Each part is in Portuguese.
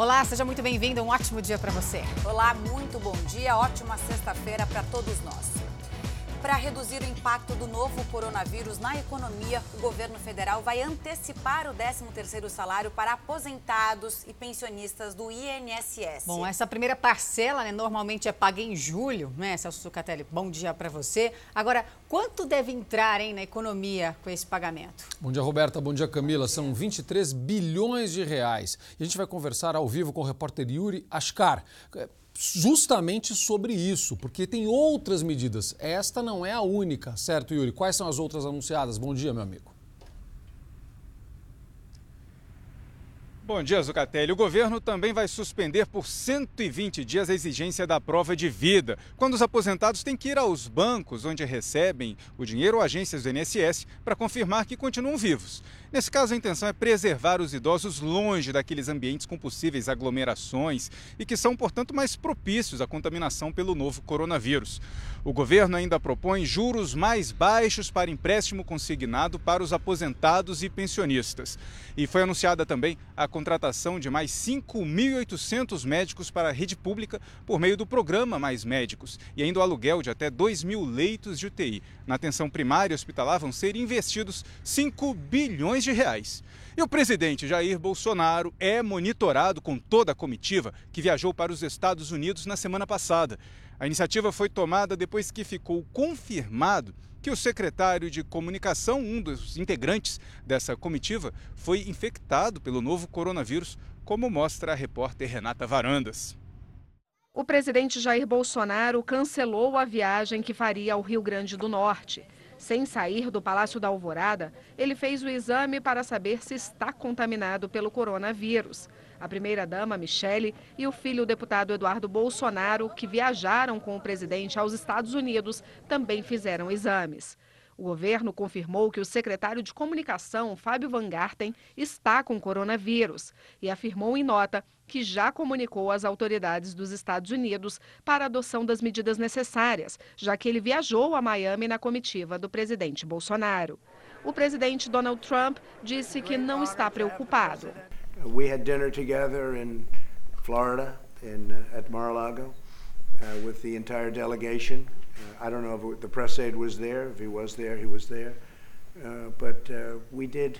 Olá, seja muito bem-vindo. Um ótimo dia para você. Olá, muito bom dia. Ótima sexta-feira para todos nós. Para reduzir o impacto do novo coronavírus na economia, o governo federal vai antecipar o 13º salário para aposentados e pensionistas do INSS. Bom, essa primeira parcela né, normalmente é paga em julho, né, Celso Sucatelli? Bom dia para você. Agora, quanto deve entrar hein, na economia com esse pagamento? Bom dia, Roberta. Bom dia, Camila. São 23 bilhões de reais. E a gente vai conversar ao vivo com o repórter Yuri Ascar justamente sobre isso, porque tem outras medidas. Esta não é a única, certo, Yuri? Quais são as outras anunciadas? Bom dia, meu amigo. Bom dia, Zucatelli. O governo também vai suspender por 120 dias a exigência da prova de vida, quando os aposentados têm que ir aos bancos onde recebem o dinheiro ou agências do INSS para confirmar que continuam vivos. Nesse caso, a intenção é preservar os idosos longe daqueles ambientes com possíveis aglomerações e que são, portanto, mais propícios à contaminação pelo novo coronavírus. O governo ainda propõe juros mais baixos para empréstimo consignado para os aposentados e pensionistas. E foi anunciada também a contratação de mais 5.800 médicos para a rede pública por meio do programa Mais Médicos e ainda o aluguel de até 2 mil leitos de UTI. Na atenção primária hospitalar vão ser investidos 5 bilhões bilhões de reais. E o presidente Jair Bolsonaro é monitorado com toda a comitiva que viajou para os Estados Unidos na semana passada. A iniciativa foi tomada depois que ficou confirmado que o secretário de comunicação, um dos integrantes dessa comitiva, foi infectado pelo novo coronavírus, como mostra a repórter Renata Varandas. O presidente Jair Bolsonaro cancelou a viagem que faria ao Rio Grande do Norte. Sem sair do Palácio da Alvorada, ele fez o exame para saber se está contaminado pelo coronavírus. A primeira-dama, Michele, e o filho, o deputado Eduardo Bolsonaro, que viajaram com o presidente aos Estados Unidos, também fizeram exames. O governo confirmou que o secretário de Comunicação, Fábio Van Garten, está com coronavírus e afirmou em nota que já comunicou às autoridades dos Estados Unidos para a adoção das medidas necessárias, já que ele viajou a Miami na comitiva do presidente Bolsonaro. O presidente Donald Trump disse que não está preocupado. We had dinner together in Florida, in, at Mar-a-Lago, uh, with the entire delegation. Uh, I don't know if the press aide was there. If he was there, he was there. Uh, but uh, we did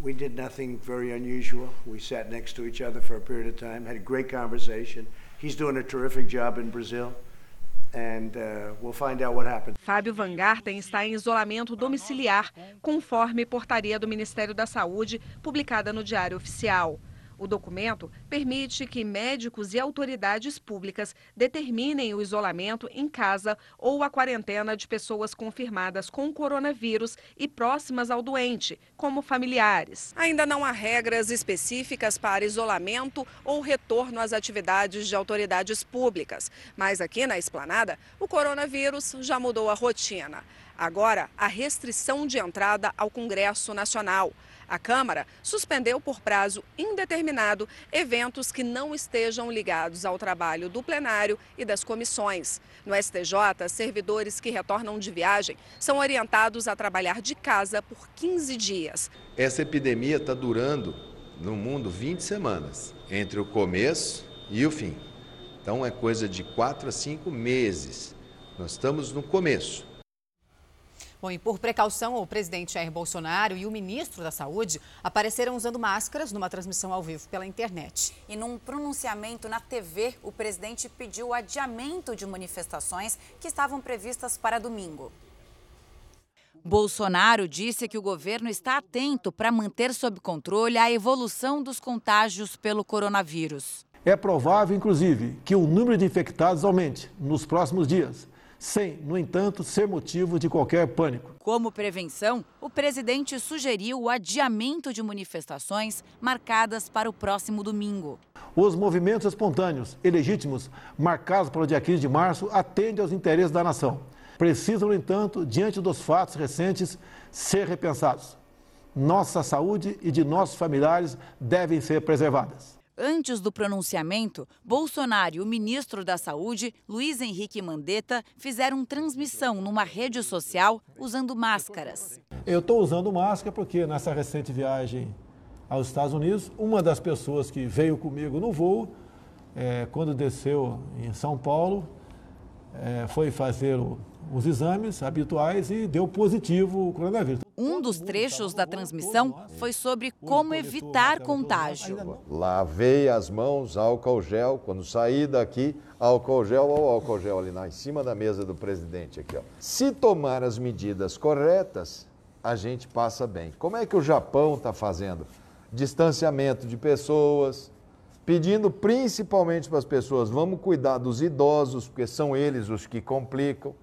we did nothing very unusual. We sat next to each other for a period of time, had a great conversation. He's doing a terrific job in Brazil. And, uh, we'll find out what happened. Fábio Van Garten está em isolamento domiciliar, conforme portaria do Ministério da Saúde, publicada no Diário Oficial. O documento permite que médicos e autoridades públicas determinem o isolamento em casa ou a quarentena de pessoas confirmadas com coronavírus e próximas ao doente, como familiares. Ainda não há regras específicas para isolamento ou retorno às atividades de autoridades públicas, mas aqui na esplanada, o coronavírus já mudou a rotina. Agora, a restrição de entrada ao Congresso Nacional. A Câmara suspendeu por prazo indeterminado eventos que não estejam ligados ao trabalho do plenário e das comissões. No STJ, servidores que retornam de viagem são orientados a trabalhar de casa por 15 dias. Essa epidemia está durando no mundo 20 semanas, entre o começo e o fim. Então é coisa de 4 a 5 meses. Nós estamos no começo. Bom, e por precaução, o presidente Jair Bolsonaro e o ministro da Saúde apareceram usando máscaras numa transmissão ao vivo pela internet. E num pronunciamento na TV, o presidente pediu o adiamento de manifestações que estavam previstas para domingo. Bolsonaro disse que o governo está atento para manter sob controle a evolução dos contágios pelo coronavírus. É provável, inclusive, que o número de infectados aumente nos próximos dias sem, no entanto, ser motivo de qualquer pânico. Como prevenção, o presidente sugeriu o adiamento de manifestações marcadas para o próximo domingo. Os movimentos espontâneos e legítimos marcados para o dia 15 de março atendem aos interesses da nação. Precisam, no entanto, diante dos fatos recentes, ser repensados. Nossa saúde e de nossos familiares devem ser preservadas. Antes do pronunciamento, Bolsonaro e o ministro da Saúde, Luiz Henrique Mandetta, fizeram transmissão numa rede social usando máscaras. Eu estou usando máscara porque nessa recente viagem aos Estados Unidos. Uma das pessoas que veio comigo no voo, é, quando desceu em São Paulo, é, foi fazer o, os exames habituais e deu positivo o coronavírus. Um dos trechos da transmissão foi sobre como evitar contágio. Lavei as mãos, álcool gel, quando saí daqui, álcool gel, ou álcool gel ali na, em cima da mesa do presidente aqui, ó. Se tomar as medidas corretas, a gente passa bem. Como é que o Japão está fazendo? Distanciamento de pessoas, pedindo principalmente para as pessoas, vamos cuidar dos idosos, porque são eles os que complicam.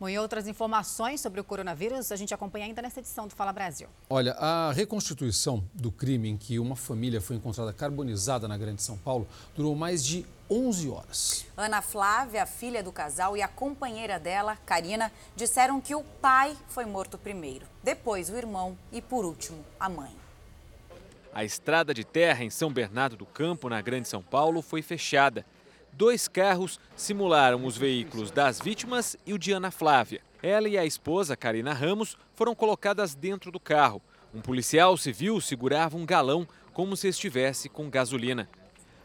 Bom, e outras informações sobre o coronavírus a gente acompanha ainda nessa edição do Fala Brasil. Olha, a reconstituição do crime em que uma família foi encontrada carbonizada na Grande São Paulo durou mais de 11 horas. Ana Flávia, a filha do casal, e a companheira dela, Karina, disseram que o pai foi morto primeiro, depois o irmão e, por último, a mãe. A estrada de terra em São Bernardo do Campo, na Grande São Paulo, foi fechada dois carros simularam os veículos das vítimas e o de Ana Flávia. Ela e a esposa, Karina Ramos, foram colocadas dentro do carro. Um policial civil segurava um galão como se estivesse com gasolina.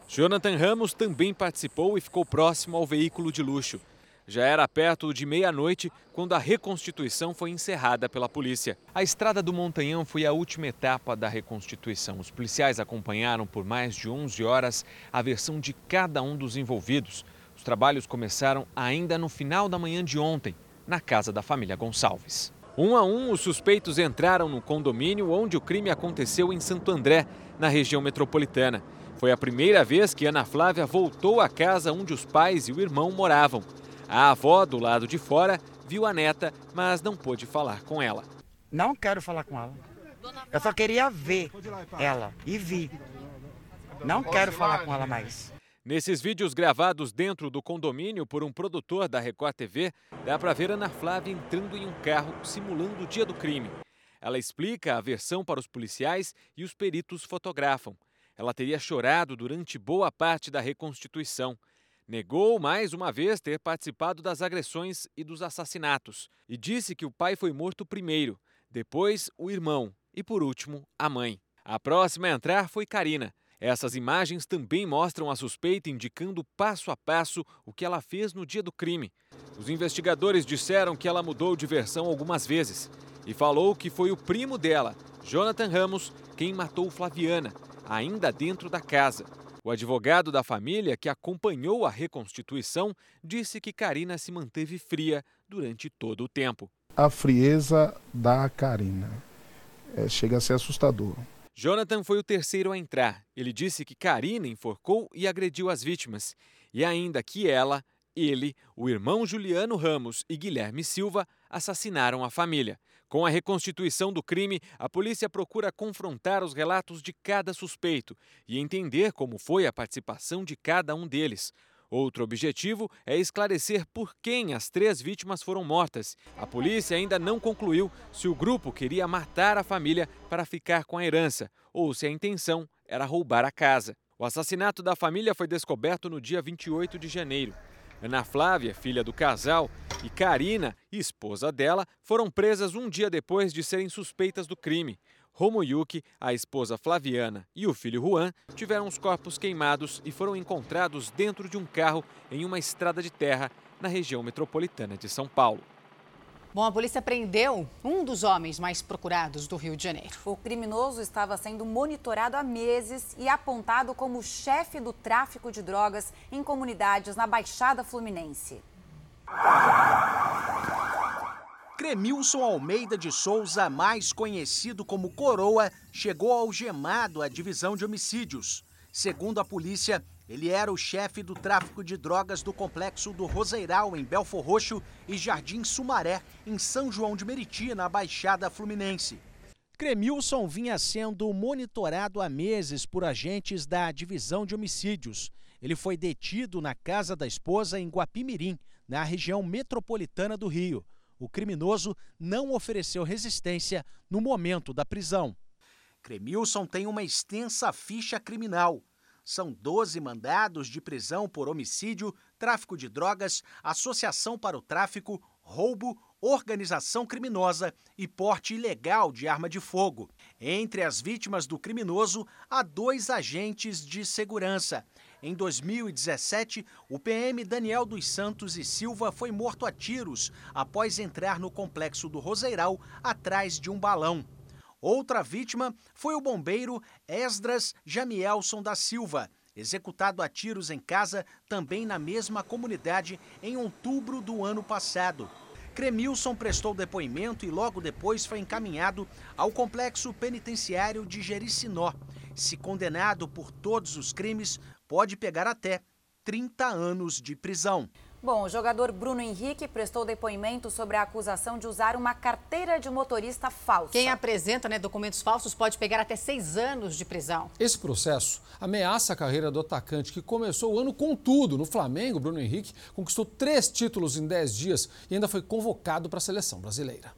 Jonathan Ramos também participou e ficou próximo ao veículo de luxo. Já era perto de meia-noite quando a reconstituição foi encerrada pela polícia. A estrada do Montanhão foi a última etapa da reconstituição. Os policiais acompanharam por mais de 11 horas a versão de cada um dos envolvidos. Os trabalhos começaram ainda no final da manhã de ontem, na casa da família Gonçalves. Um a um, os suspeitos entraram no condomínio onde o crime aconteceu em Santo André, na região metropolitana. Foi a primeira vez que Ana Flávia voltou à casa onde os pais e o irmão moravam. A avó, do lado de fora, viu a neta, mas não pôde falar com ela. Não quero falar com ela. Eu só queria ver ela e vi. Não quero falar com ela mais. Nesses vídeos gravados dentro do condomínio por um produtor da Record TV, dá para ver Ana Flávia entrando em um carro simulando o dia do crime. Ela explica a versão para os policiais e os peritos fotografam. Ela teria chorado durante boa parte da reconstituição negou mais uma vez ter participado das agressões e dos assassinatos e disse que o pai foi morto primeiro, depois o irmão e por último a mãe. A próxima a entrar foi Karina. Essas imagens também mostram a suspeita indicando passo a passo o que ela fez no dia do crime. Os investigadores disseram que ela mudou de versão algumas vezes e falou que foi o primo dela, Jonathan Ramos, quem matou Flaviana, ainda dentro da casa. O advogado da família, que acompanhou a reconstituição, disse que Karina se manteve fria durante todo o tempo. A frieza da Karina é, chega a ser assustador. Jonathan foi o terceiro a entrar. Ele disse que Karina enforcou e agrediu as vítimas. E ainda que ela, ele, o irmão Juliano Ramos e Guilherme Silva assassinaram a família. Com a reconstituição do crime, a polícia procura confrontar os relatos de cada suspeito e entender como foi a participação de cada um deles. Outro objetivo é esclarecer por quem as três vítimas foram mortas. A polícia ainda não concluiu se o grupo queria matar a família para ficar com a herança ou se a intenção era roubar a casa. O assassinato da família foi descoberto no dia 28 de janeiro. Ana Flávia, filha do casal, e Karina, esposa dela, foram presas um dia depois de serem suspeitas do crime. Romoyuki, a esposa Flaviana e o filho Juan tiveram os corpos queimados e foram encontrados dentro de um carro em uma estrada de terra na região metropolitana de São Paulo. Bom, a polícia prendeu um dos homens mais procurados do Rio de Janeiro. O criminoso estava sendo monitorado há meses e apontado como chefe do tráfico de drogas em comunidades na Baixada Fluminense. Cremilson Almeida de Souza, mais conhecido como Coroa, chegou algemado à divisão de homicídios. Segundo a polícia, ele era o chefe do tráfico de drogas do complexo do Roseiral, em Belfor Roxo, e Jardim Sumaré, em São João de Meriti, na Baixada Fluminense. Cremilson vinha sendo monitorado há meses por agentes da Divisão de Homicídios. Ele foi detido na casa da esposa em Guapimirim, na região metropolitana do Rio. O criminoso não ofereceu resistência no momento da prisão. Cremilson tem uma extensa ficha criminal são 12 mandados de prisão por homicídio, tráfico de drogas, associação para o tráfico, roubo, organização criminosa e porte ilegal de arma de fogo. Entre as vítimas do criminoso, há dois agentes de segurança. Em 2017, o PM Daniel dos Santos e Silva foi morto a tiros após entrar no complexo do Roseiral atrás de um balão. Outra vítima foi o bombeiro Esdras Jamielson da Silva, executado a tiros em casa, também na mesma comunidade, em outubro do ano passado. Cremilson prestou depoimento e logo depois foi encaminhado ao complexo penitenciário de Jericinó. Se condenado por todos os crimes, pode pegar até 30 anos de prisão. Bom, o jogador Bruno Henrique prestou depoimento sobre a acusação de usar uma carteira de motorista falsa. Quem apresenta né, documentos falsos pode pegar até seis anos de prisão. Esse processo ameaça a carreira do atacante, que começou o ano com tudo. No Flamengo, Bruno Henrique conquistou três títulos em dez dias e ainda foi convocado para a seleção brasileira.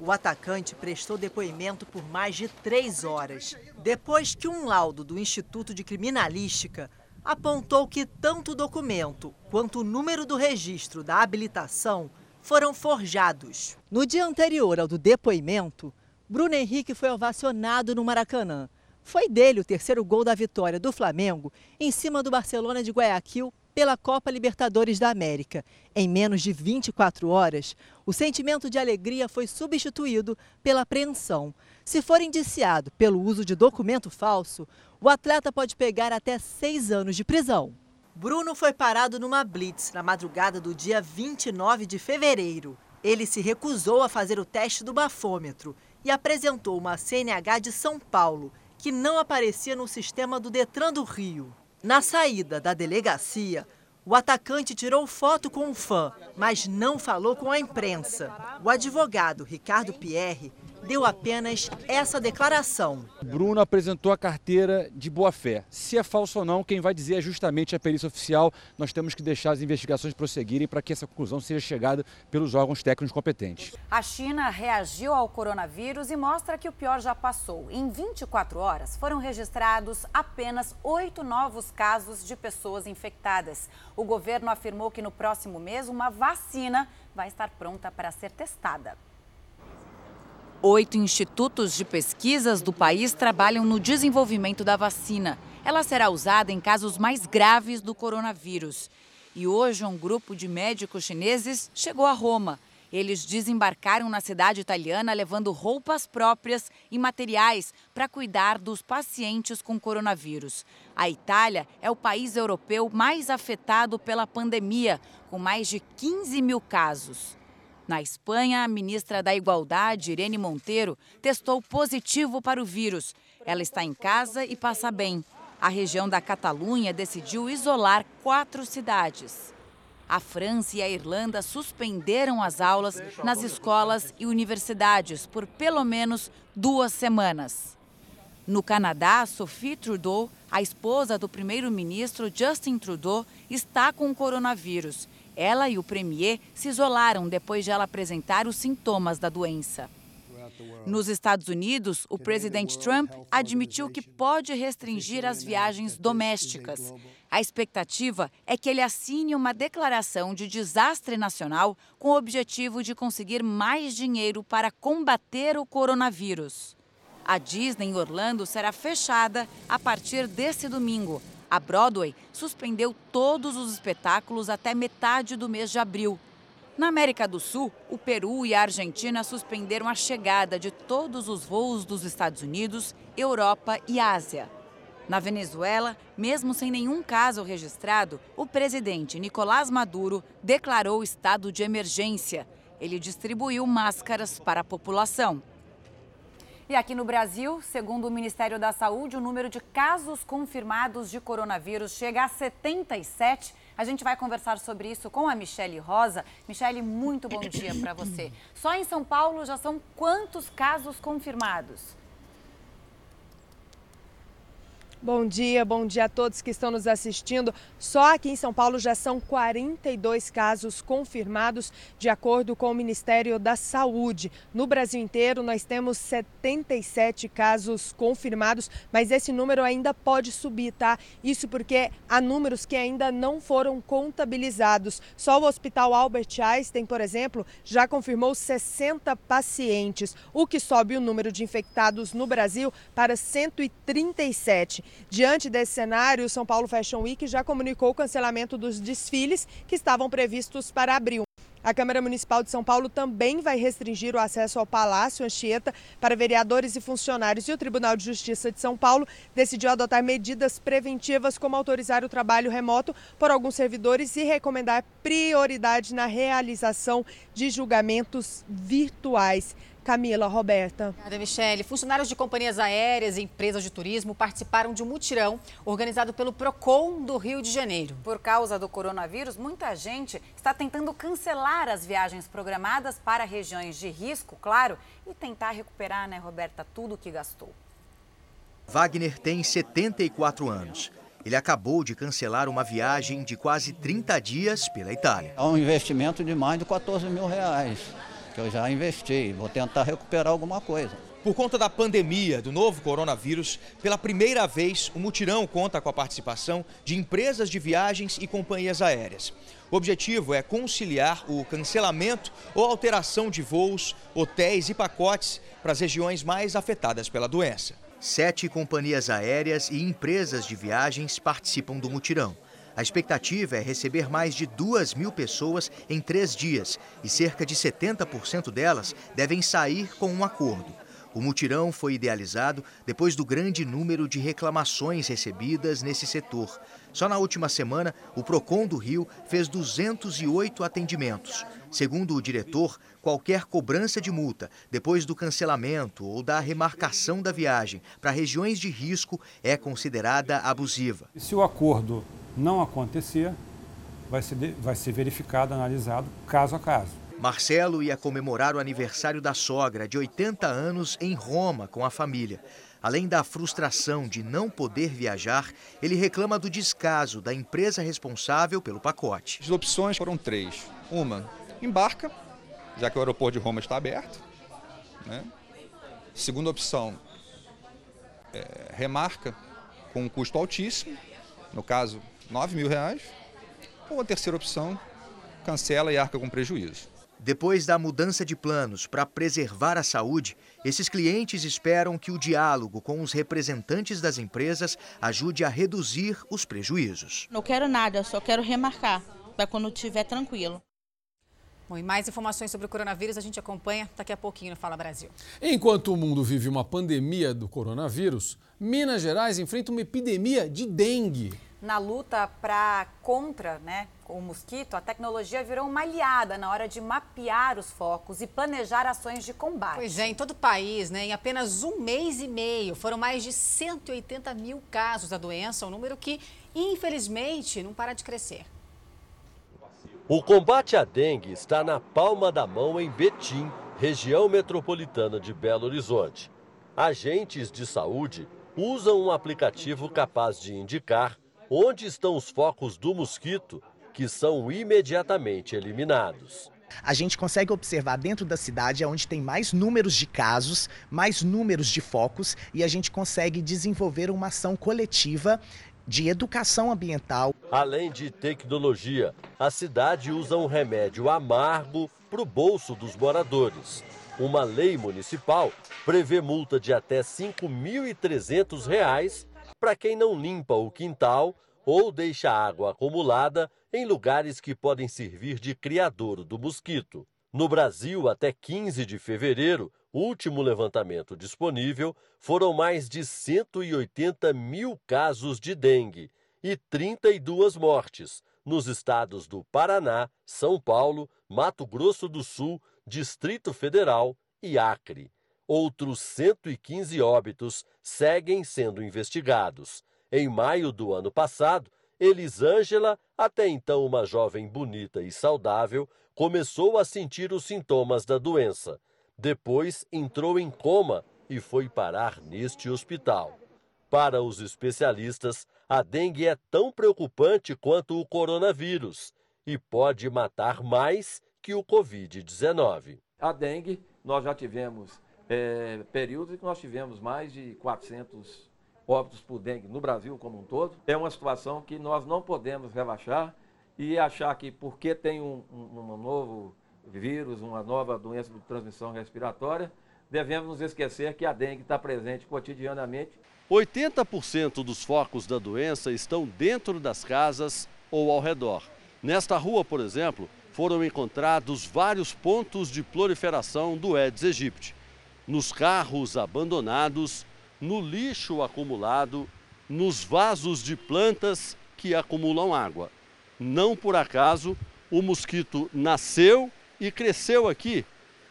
O atacante prestou depoimento por mais de três horas, depois que um laudo do Instituto de Criminalística apontou que tanto o documento quanto o número do registro da habilitação foram forjados. No dia anterior ao do depoimento, Bruno Henrique foi ovacionado no Maracanã. Foi dele o terceiro gol da vitória do Flamengo em cima do Barcelona de Guayaquil pela Copa Libertadores da América. Em menos de 24 horas, o sentimento de alegria foi substituído pela apreensão. Se for indiciado pelo uso de documento falso, o atleta pode pegar até seis anos de prisão. Bruno foi parado numa blitz na madrugada do dia 29 de fevereiro. Ele se recusou a fazer o teste do bafômetro e apresentou uma CNH de São Paulo, que não aparecia no sistema do Detran do Rio. Na saída da delegacia, o atacante tirou foto com um fã, mas não falou com a imprensa. O advogado Ricardo Pierre deu apenas essa declaração. Bruno apresentou a carteira de boa-fé. Se é falso ou não, quem vai dizer é justamente a perícia oficial. Nós temos que deixar as investigações prosseguirem para que essa conclusão seja chegada pelos órgãos técnicos competentes. A China reagiu ao coronavírus e mostra que o pior já passou. Em 24 horas, foram registrados apenas oito novos casos de pessoas infectadas. O governo afirmou que no próximo mês uma vacina vai estar pronta para ser testada. Oito institutos de pesquisas do país trabalham no desenvolvimento da vacina. Ela será usada em casos mais graves do coronavírus. E hoje, um grupo de médicos chineses chegou a Roma. Eles desembarcaram na cidade italiana levando roupas próprias e materiais para cuidar dos pacientes com coronavírus. A Itália é o país europeu mais afetado pela pandemia, com mais de 15 mil casos. Na Espanha, a ministra da Igualdade, Irene Monteiro, testou positivo para o vírus. Ela está em casa e passa bem. A região da Catalunha decidiu isolar quatro cidades. A França e a Irlanda suspenderam as aulas nas escolas e universidades por pelo menos duas semanas. No Canadá, Sophie Trudeau, a esposa do primeiro-ministro Justin Trudeau, está com o coronavírus ela e o premier se isolaram depois de ela apresentar os sintomas da doença. Nos Estados Unidos, o presidente Trump admitiu que pode restringir as viagens domésticas. A expectativa é que ele assine uma declaração de desastre nacional com o objetivo de conseguir mais dinheiro para combater o coronavírus. A Disney em Orlando será fechada a partir desse domingo a Broadway suspendeu todos os espetáculos até metade do mês de abril. Na América do Sul, o Peru e a Argentina suspenderam a chegada de todos os voos dos Estados Unidos, Europa e Ásia. Na Venezuela, mesmo sem nenhum caso registrado, o presidente Nicolás Maduro declarou estado de emergência. Ele distribuiu máscaras para a população. E aqui no Brasil, segundo o Ministério da Saúde, o número de casos confirmados de coronavírus chega a 77. A gente vai conversar sobre isso com a Michele Rosa. Michele, muito bom dia para você. Só em São Paulo já são quantos casos confirmados? Bom dia, bom dia a todos que estão nos assistindo. Só aqui em São Paulo já são 42 casos confirmados, de acordo com o Ministério da Saúde. No Brasil inteiro, nós temos 77 casos confirmados, mas esse número ainda pode subir, tá? Isso porque há números que ainda não foram contabilizados. Só o Hospital Albert Einstein, por exemplo, já confirmou 60 pacientes, o que sobe o número de infectados no Brasil para 137. Diante desse cenário, o São Paulo Fashion Week já comunicou o cancelamento dos desfiles que estavam previstos para abril. A Câmara Municipal de São Paulo também vai restringir o acesso ao Palácio Anchieta para vereadores e funcionários. E o Tribunal de Justiça de São Paulo decidiu adotar medidas preventivas, como autorizar o trabalho remoto por alguns servidores e recomendar prioridade na realização de julgamentos virtuais. Camila, Roberta. Obrigada, Michele. Funcionários de companhias aéreas e empresas de turismo participaram de um mutirão organizado pelo PROCON do Rio de Janeiro. Por causa do coronavírus, muita gente está tentando cancelar as viagens programadas para regiões de risco, claro, e tentar recuperar, né, Roberta, tudo o que gastou. Wagner tem 74 anos. Ele acabou de cancelar uma viagem de quase 30 dias pela Itália. É um investimento de mais de 14 mil reais que eu já investi. Vou tentar recuperar alguma coisa. Por conta da pandemia do novo coronavírus, pela primeira vez, o mutirão conta com a participação de empresas de viagens e companhias aéreas. O objetivo é conciliar o cancelamento ou alteração de voos, hotéis e pacotes para as regiões mais afetadas pela doença. Sete companhias aéreas e empresas de viagens participam do mutirão. A expectativa é receber mais de 2 mil pessoas em três dias e cerca de 70% delas devem sair com um acordo. O mutirão foi idealizado depois do grande número de reclamações recebidas nesse setor. Só na última semana, o PROCON do Rio fez 208 atendimentos. Segundo o diretor, qualquer cobrança de multa depois do cancelamento ou da remarcação da viagem para regiões de risco é considerada abusiva. Se o acordo não acontecer, vai ser, vai ser verificado, analisado caso a caso. Marcelo ia comemorar o aniversário da sogra, de 80 anos, em Roma, com a família. Além da frustração de não poder viajar, ele reclama do descaso da empresa responsável pelo pacote. As opções foram três. Uma, embarca, já que o aeroporto de Roma está aberto. Né? Segunda opção, é, remarca com um custo altíssimo, no caso, 9 mil reais. Ou a terceira opção, cancela e arca com prejuízo. Depois da mudança de planos para preservar a saúde, esses clientes esperam que o diálogo com os representantes das empresas ajude a reduzir os prejuízos. Não quero nada, só quero remarcar, para quando estiver tranquilo. Bom, e mais informações sobre o coronavírus a gente acompanha daqui a pouquinho no Fala Brasil. Enquanto o mundo vive uma pandemia do coronavírus, Minas Gerais enfrenta uma epidemia de dengue. Na luta para contra né, o mosquito, a tecnologia virou uma aliada na hora de mapear os focos e planejar ações de combate. Pois é, em todo o país, né, em apenas um mês e meio, foram mais de 180 mil casos da doença, um número que, infelizmente, não para de crescer. O combate à dengue está na palma da mão em Betim, região metropolitana de Belo Horizonte. Agentes de saúde usam um aplicativo capaz de indicar onde estão os focos do mosquito, que são imediatamente eliminados. A gente consegue observar dentro da cidade onde tem mais números de casos, mais números de focos e a gente consegue desenvolver uma ação coletiva de educação ambiental. Além de tecnologia, a cidade usa um remédio amargo para o bolso dos moradores. Uma lei municipal prevê multa de até R$ 5.300 para quem não limpa o quintal ou deixa água acumulada em lugares que podem servir de criadouro do mosquito. No Brasil, até 15 de fevereiro, último levantamento disponível, foram mais de 180 mil casos de dengue e 32 mortes nos estados do Paraná, São Paulo, Mato Grosso do Sul, Distrito Federal e Acre. Outros 115 óbitos seguem sendo investigados. Em maio do ano passado, Elisângela, até então uma jovem bonita e saudável, começou a sentir os sintomas da doença. Depois entrou em coma e foi parar neste hospital. Para os especialistas, a dengue é tão preocupante quanto o coronavírus e pode matar mais que o Covid-19. A dengue, nós já tivemos é, períodos em que nós tivemos mais de 400 óbitos por dengue no Brasil como um todo. É uma situação que nós não podemos relaxar e achar que porque tem um, um, um novo vírus, uma nova doença de transmissão respiratória, devemos nos esquecer que a dengue está presente cotidianamente. 80% dos focos da doença estão dentro das casas ou ao redor. Nesta rua, por exemplo, foram encontrados vários pontos de proliferação do Aedes aegypti. Nos carros abandonados, no lixo acumulado, nos vasos de plantas que acumulam água. Não por acaso, o mosquito nasceu e cresceu aqui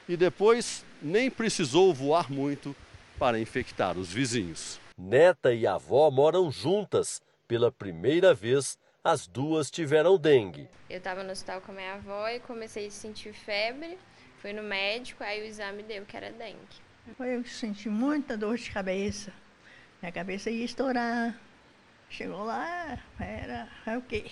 e depois nem precisou voar muito para infectar os vizinhos. Neta e avó moram juntas. Pela primeira vez, as duas tiveram dengue. Eu estava no hospital com a minha avó e comecei a sentir febre. Fui no médico, aí o exame deu que era dengue. Eu senti muita dor de cabeça. Minha cabeça ia estourar. Chegou lá, era, é o quê?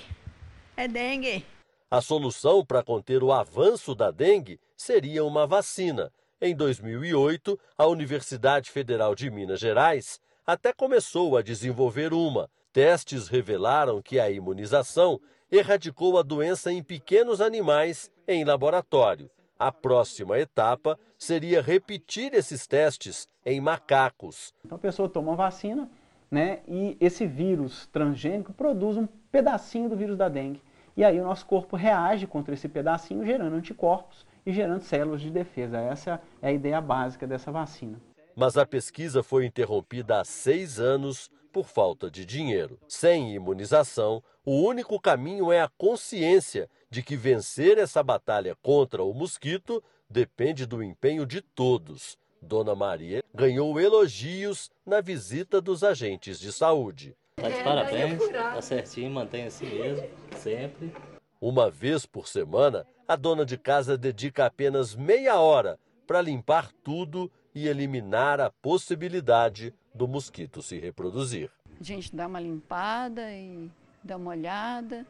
É dengue. A solução para conter o avanço da dengue seria uma vacina. Em 2008, a Universidade Federal de Minas Gerais até começou a desenvolver uma. Testes revelaram que a imunização erradicou a doença em pequenos animais em laboratório. A próxima etapa seria repetir esses testes em macacos. Então a pessoa toma uma vacina, né, e esse vírus transgênico produz um pedacinho do vírus da dengue. E aí o nosso corpo reage contra esse pedacinho, gerando anticorpos e gerando células de defesa. Essa é a ideia básica dessa vacina. Mas a pesquisa foi interrompida há seis anos por falta de dinheiro. Sem imunização, o único caminho é a consciência de que vencer essa batalha contra o mosquito depende do empenho de todos. Dona Maria ganhou elogios na visita dos agentes de saúde. Tá de parabéns, tá certinho, mantém assim mesmo, sempre. Uma vez por semana, a dona de casa dedica apenas meia hora para limpar tudo e eliminar a possibilidade do mosquito se reproduzir. A gente dá uma limpada e dá uma olhada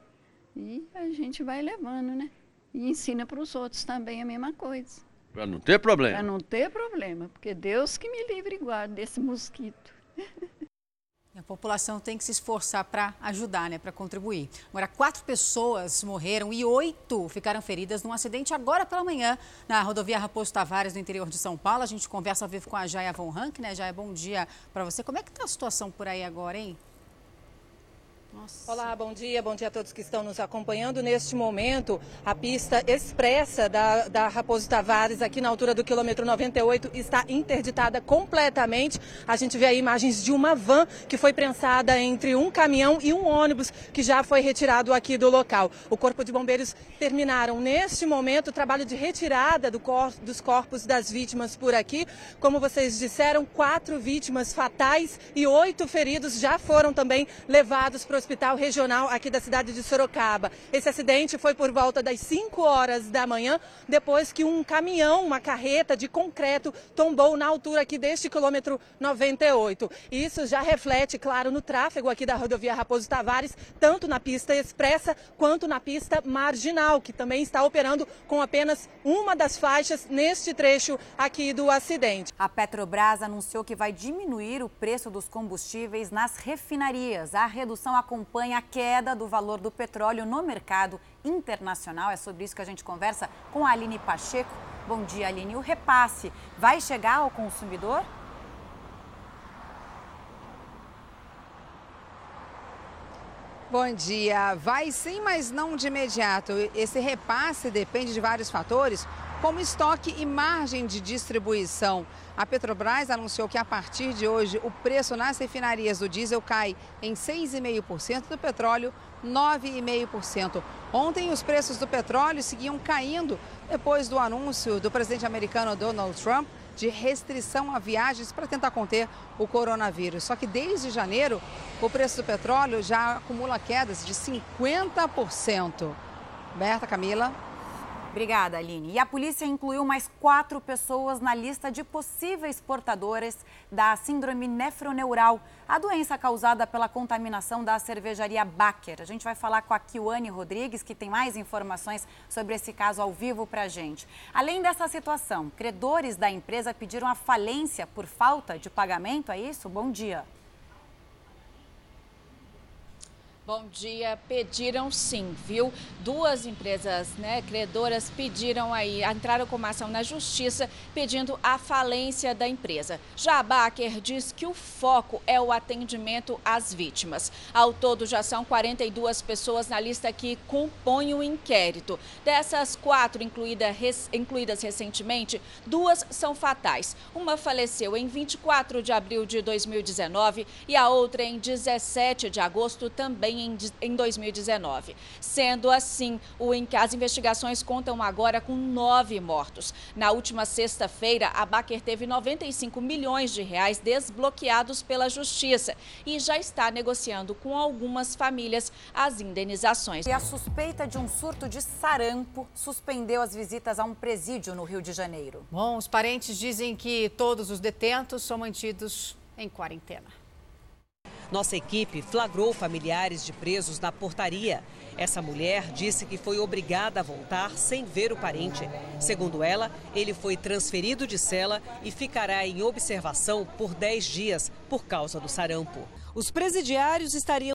e a gente vai levando, né? E ensina para os outros também a mesma coisa. Para não ter problema. Para não ter problema, porque Deus que me livre e guarde desse mosquito. A população tem que se esforçar para ajudar, né, para contribuir. Agora, quatro pessoas morreram e oito ficaram feridas num acidente agora pela manhã na rodovia Raposo Tavares, no interior de São Paulo. A gente conversa ao vivo com a Jaya Von Rank, né? Jaya, bom dia para você. Como é que está a situação por aí agora, hein? Nossa. Olá, bom dia, bom dia a todos que estão nos acompanhando. Neste momento, a pista expressa da, da Raposo Tavares, aqui na altura do quilômetro 98, está interditada completamente. A gente vê aí imagens de uma van que foi prensada entre um caminhão e um ônibus que já foi retirado aqui do local. O Corpo de Bombeiros terminaram neste momento o trabalho de retirada do cor, dos corpos das vítimas por aqui. Como vocês disseram, quatro vítimas fatais e oito feridos já foram também levados para hospital regional aqui da cidade de Sorocaba. Esse acidente foi por volta das 5 horas da manhã, depois que um caminhão, uma carreta de concreto, tombou na altura aqui deste quilômetro 98. Isso já reflete, claro, no tráfego aqui da rodovia Raposo Tavares, tanto na pista expressa quanto na pista marginal, que também está operando com apenas uma das faixas neste trecho aqui do acidente. A Petrobras anunciou que vai diminuir o preço dos combustíveis nas refinarias. A redução acompanha a queda do valor do petróleo no mercado internacional. É sobre isso que a gente conversa com a Aline Pacheco. Bom dia, Aline. O repasse vai chegar ao consumidor? Bom dia. Vai sim, mas não de imediato. Esse repasse depende de vários fatores, como estoque e margem de distribuição. A Petrobras anunciou que a partir de hoje o preço nas refinarias do diesel cai em 6,5%, do petróleo 9,5%. Ontem os preços do petróleo seguiam caindo depois do anúncio do presidente americano Donald Trump de restrição a viagens para tentar conter o coronavírus. Só que desde janeiro, o preço do petróleo já acumula quedas de 50%. Berta, Camila. Obrigada, Aline. E a polícia incluiu mais quatro pessoas na lista de possíveis portadoras da síndrome nefroneural, a doença causada pela contaminação da cervejaria Baker. A gente vai falar com a Kiwane Rodrigues, que tem mais informações sobre esse caso ao vivo para a gente. Além dessa situação, credores da empresa pediram a falência por falta de pagamento, é isso? Bom dia. Bom dia. Pediram sim, viu? Duas empresas né, credoras pediram aí, entraram com uma ação na justiça pedindo a falência da empresa. Já a Baker diz que o foco é o atendimento às vítimas. Ao todo, já são 42 pessoas na lista que compõem o inquérito. Dessas quatro incluída, res, incluídas recentemente, duas são fatais. Uma faleceu em 24 de abril de 2019 e a outra em 17 de agosto também em 2019. Sendo assim, as investigações contam agora com nove mortos. Na última sexta-feira, a Baker teve 95 milhões de reais desbloqueados pela Justiça e já está negociando com algumas famílias as indenizações. E a suspeita de um surto de sarampo suspendeu as visitas a um presídio no Rio de Janeiro. Bom, os parentes dizem que todos os detentos são mantidos em quarentena. Nossa equipe flagrou familiares de presos na portaria. Essa mulher disse que foi obrigada a voltar sem ver o parente. Segundo ela, ele foi transferido de cela e ficará em observação por 10 dias por causa do sarampo. Os presidiários estariam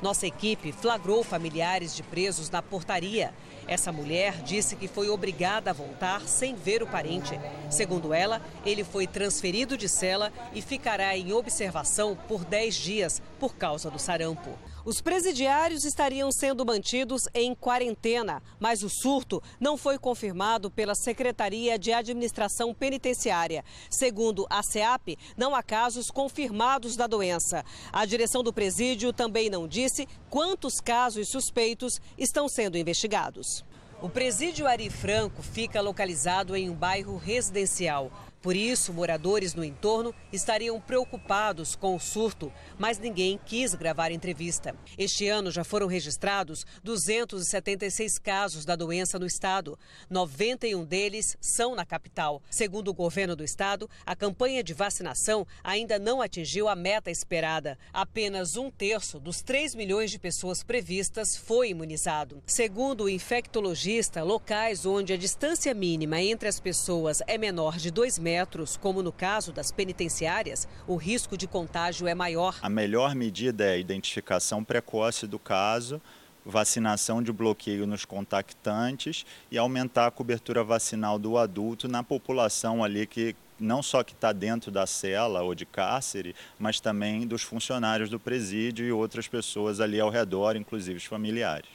Nossa equipe flagrou familiares de presos na portaria. Essa mulher disse que foi obrigada a voltar sem ver o parente. Segundo ela, ele foi transferido de cela e ficará em observação por 10 dias por causa do sarampo. Os presidiários estariam sendo mantidos em quarentena, mas o surto não foi confirmado pela Secretaria de Administração Penitenciária. Segundo a SEAP, não há casos confirmados da doença. A direção do presídio também não disse quantos casos suspeitos estão sendo investigados. O presídio Ari Franco fica localizado em um bairro residencial. Por isso, moradores no entorno estariam preocupados com o surto, mas ninguém quis gravar entrevista. Este ano já foram registrados 276 casos da doença no estado. 91 deles são na capital. Segundo o governo do estado, a campanha de vacinação ainda não atingiu a meta esperada. Apenas um terço dos 3 milhões de pessoas previstas foi imunizado. Segundo o infectologista, locais onde a distância mínima entre as pessoas é menor de 2 metros, metros, como no caso das penitenciárias, o risco de contágio é maior. A melhor medida é a identificação precoce do caso, vacinação de bloqueio nos contactantes e aumentar a cobertura vacinal do adulto na população ali que não só que está dentro da cela ou de cárcere, mas também dos funcionários do presídio e outras pessoas ali ao redor, inclusive os familiares.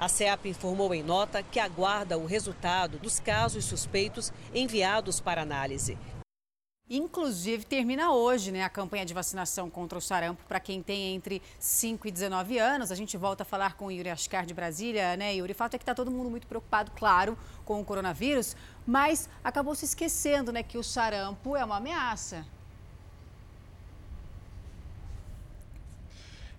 A CEAP informou em nota que aguarda o resultado dos casos suspeitos enviados para análise. Inclusive, termina hoje né, a campanha de vacinação contra o sarampo para quem tem entre 5 e 19 anos. A gente volta a falar com o Yuri Ascar de Brasília, né, Yuri? O fato é que está todo mundo muito preocupado, claro, com o coronavírus, mas acabou se esquecendo né, que o sarampo é uma ameaça.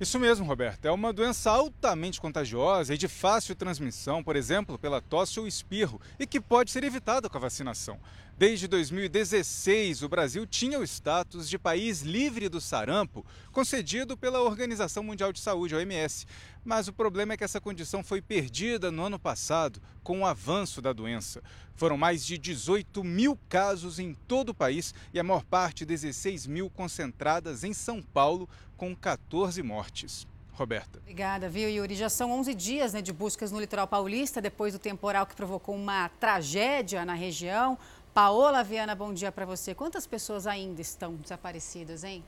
Isso mesmo, Roberto. É uma doença altamente contagiosa e de fácil transmissão, por exemplo, pela tosse ou espirro, e que pode ser evitada com a vacinação. Desde 2016, o Brasil tinha o status de país livre do sarampo, concedido pela Organização Mundial de Saúde, OMS. Mas o problema é que essa condição foi perdida no ano passado com o avanço da doença. Foram mais de 18 mil casos em todo o país e a maior parte, 16 mil, concentradas em São Paulo, com 14 mortes. Roberta. Obrigada, viu, Yuri? Já são 11 dias né, de buscas no litoral paulista, depois do temporal que provocou uma tragédia na região. Paola Viana, bom dia para você. Quantas pessoas ainda estão desaparecidas, hein?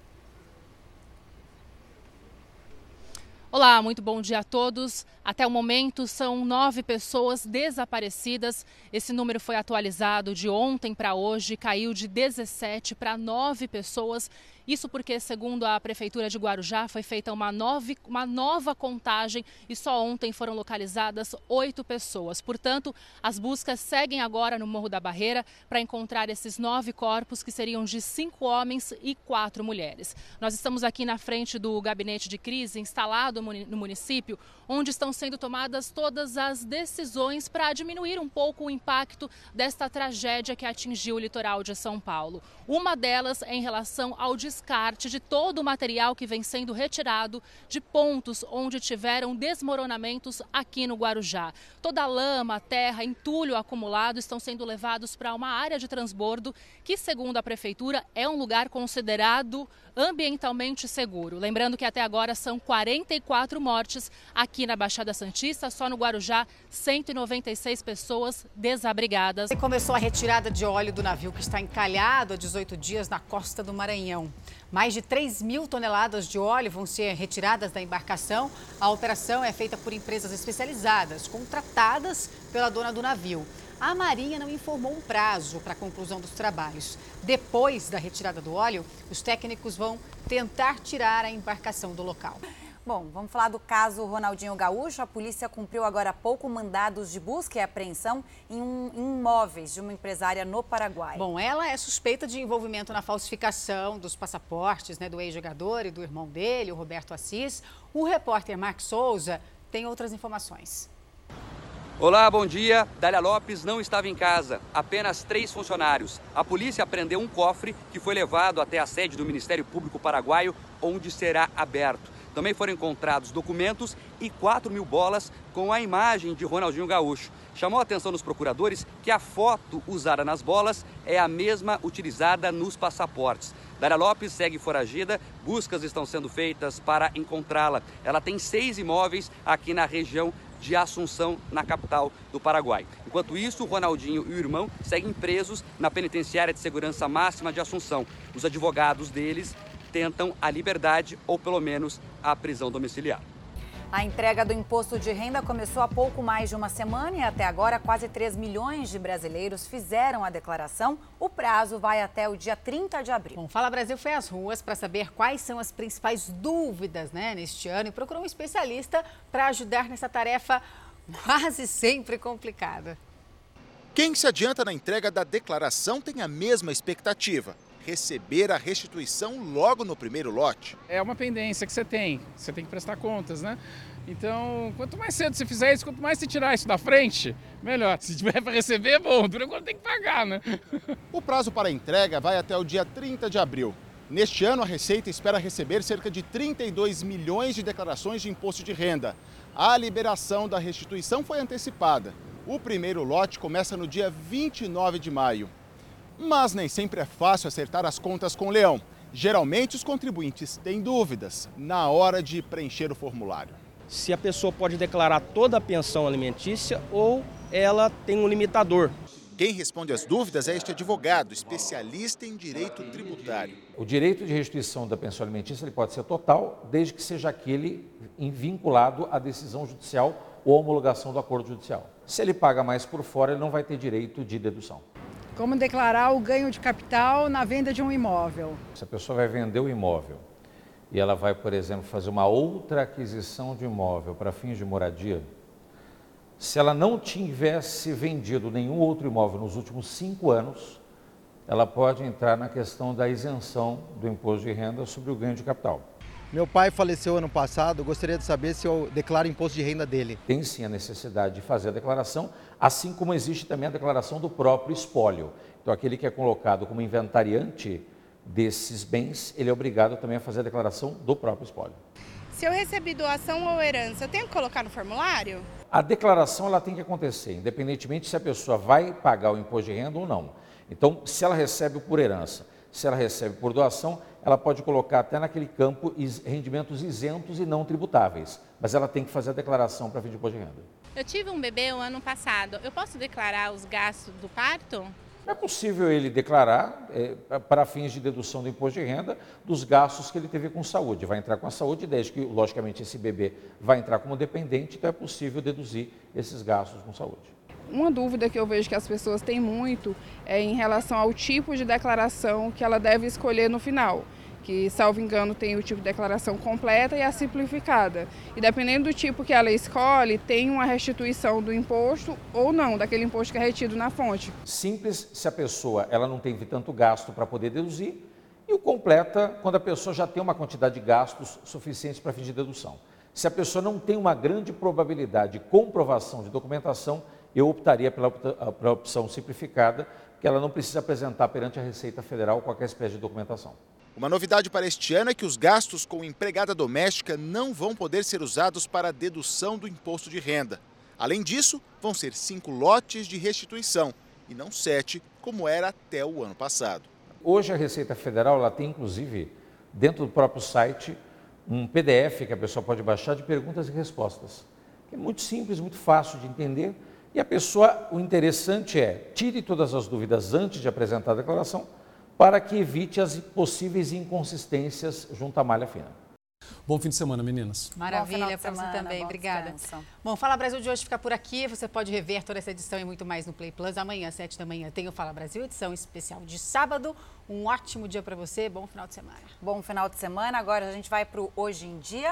Olá, muito bom dia a todos. Até o momento, são nove pessoas desaparecidas. Esse número foi atualizado de ontem para hoje, caiu de 17 para nove pessoas isso porque, segundo a Prefeitura de Guarujá, foi feita uma nova, uma nova contagem e só ontem foram localizadas oito pessoas. Portanto, as buscas seguem agora no Morro da Barreira para encontrar esses nove corpos, que seriam de cinco homens e quatro mulheres. Nós estamos aqui na frente do gabinete de crise, instalado no município, onde estão sendo tomadas todas as decisões para diminuir um pouco o impacto desta tragédia que atingiu o litoral de São Paulo. Uma delas é em relação ao descarte de todo o material que vem sendo retirado de pontos onde tiveram desmoronamentos aqui no Guarujá. Toda a lama, terra, entulho acumulado estão sendo levados para uma área de transbordo que, segundo a prefeitura, é um lugar considerado ambientalmente seguro. Lembrando que até agora são 44 mortes aqui na Baixada Santista, só no Guarujá, 196 pessoas desabrigadas. E começou a retirada de óleo do navio que está encalhado há 18 dias na costa do Maranhão. Mais de 3 mil toneladas de óleo vão ser retiradas da embarcação. A operação é feita por empresas especializadas, contratadas pela dona do navio a Marinha não informou um prazo para a conclusão dos trabalhos. Depois da retirada do óleo, os técnicos vão tentar tirar a embarcação do local. Bom, vamos falar do caso Ronaldinho Gaúcho. A polícia cumpriu agora há pouco mandados de busca e apreensão em, um, em imóveis de uma empresária no Paraguai. Bom, ela é suspeita de envolvimento na falsificação dos passaportes né, do ex-jogador e do irmão dele, o Roberto Assis. O repórter Mark Souza tem outras informações. Olá, bom dia. Dália Lopes não estava em casa, apenas três funcionários. A polícia apreendeu um cofre que foi levado até a sede do Ministério Público Paraguaio, onde será aberto. Também foram encontrados documentos e 4 mil bolas com a imagem de Ronaldinho Gaúcho. Chamou a atenção dos procuradores que a foto usada nas bolas é a mesma utilizada nos passaportes. Dália Lopes segue foragida, buscas estão sendo feitas para encontrá-la. Ela tem seis imóveis aqui na região de Assunção, na capital do Paraguai. Enquanto isso, Ronaldinho e o irmão seguem presos na penitenciária de segurança máxima de Assunção. Os advogados deles tentam a liberdade ou pelo menos a prisão domiciliar. A entrega do imposto de renda começou há pouco mais de uma semana e até agora quase 3 milhões de brasileiros fizeram a declaração. O prazo vai até o dia 30 de abril. Bom, Fala Brasil foi às ruas para saber quais são as principais dúvidas né, neste ano e procurou um especialista para ajudar nessa tarefa quase sempre complicada. Quem se adianta na entrega da declaração tem a mesma expectativa receber a restituição logo no primeiro lote. É uma pendência que você tem, você tem que prestar contas, né? Então, quanto mais cedo você fizer isso, quanto mais você tirar isso da frente, melhor. Se tiver para receber, é bom, dura quando tem que pagar, né? O prazo para a entrega vai até o dia 30 de abril. Neste ano, a Receita espera receber cerca de 32 milhões de declarações de imposto de renda. A liberação da restituição foi antecipada. O primeiro lote começa no dia 29 de maio. Mas nem sempre é fácil acertar as contas com o leão. Geralmente os contribuintes têm dúvidas na hora de preencher o formulário. Se a pessoa pode declarar toda a pensão alimentícia ou ela tem um limitador. Quem responde às dúvidas é este advogado, especialista em direito tributário. O direito de restituição da pensão alimentícia ele pode ser total, desde que seja aquele vinculado à decisão judicial ou homologação do acordo judicial. Se ele paga mais por fora, ele não vai ter direito de dedução. Como declarar o ganho de capital na venda de um imóvel? Se a pessoa vai vender o imóvel e ela vai, por exemplo, fazer uma outra aquisição de imóvel para fins de moradia, se ela não tivesse vendido nenhum outro imóvel nos últimos cinco anos, ela pode entrar na questão da isenção do imposto de renda sobre o ganho de capital. Meu pai faleceu ano passado, gostaria de saber se eu declaro imposto de renda dele. Tem sim a necessidade de fazer a declaração, assim como existe também a declaração do próprio espólio. Então, aquele que é colocado como inventariante desses bens, ele é obrigado também a fazer a declaração do próprio espólio. Se eu recebi doação ou herança, eu tenho que colocar no formulário? A declaração ela tem que acontecer, independentemente se a pessoa vai pagar o imposto de renda ou não. Então, se ela recebe por herança, se ela recebe por doação, ela pode colocar até naquele campo rendimentos isentos e não tributáveis, mas ela tem que fazer a declaração para fim de imposto de renda. Eu tive um bebê o ano passado, eu posso declarar os gastos do parto? É possível ele declarar, é, para fins de dedução do imposto de renda, dos gastos que ele teve com saúde. Vai entrar com a saúde, desde que, logicamente, esse bebê vai entrar como dependente, então é possível deduzir esses gastos com saúde. Uma dúvida que eu vejo que as pessoas têm muito é em relação ao tipo de declaração que ela deve escolher no final que, salvo engano, tem o tipo de declaração completa e a simplificada. E dependendo do tipo que ela escolhe, tem uma restituição do imposto ou não, daquele imposto que é retido na fonte. Simples se a pessoa ela não teve tanto gasto para poder deduzir, e o completa quando a pessoa já tem uma quantidade de gastos suficientes para de dedução. Se a pessoa não tem uma grande probabilidade de comprovação de documentação, eu optaria pela, pela opção simplificada, que ela não precisa apresentar perante a Receita Federal qualquer espécie de documentação. Uma novidade para este ano é que os gastos com empregada doméstica não vão poder ser usados para a dedução do imposto de renda. Além disso, vão ser cinco lotes de restituição e não sete, como era até o ano passado. Hoje a Receita Federal ela tem inclusive dentro do próprio site um PDF que a pessoa pode baixar de perguntas e respostas. Que é muito simples, muito fácil de entender. E a pessoa, o interessante é, tire todas as dúvidas antes de apresentar a declaração para que evite as possíveis inconsistências junto à malha fina. Bom fim de semana, meninas. Maravilha para você também, obrigada. Descanso. Bom, Fala Brasil de hoje fica por aqui. Você pode rever toda essa edição e muito mais no Play Plus. Amanhã, às 7 da manhã, tem o Fala Brasil, edição especial de sábado. Um ótimo dia para você, bom final de semana. Bom final de semana. Agora a gente vai para o Hoje em Dia.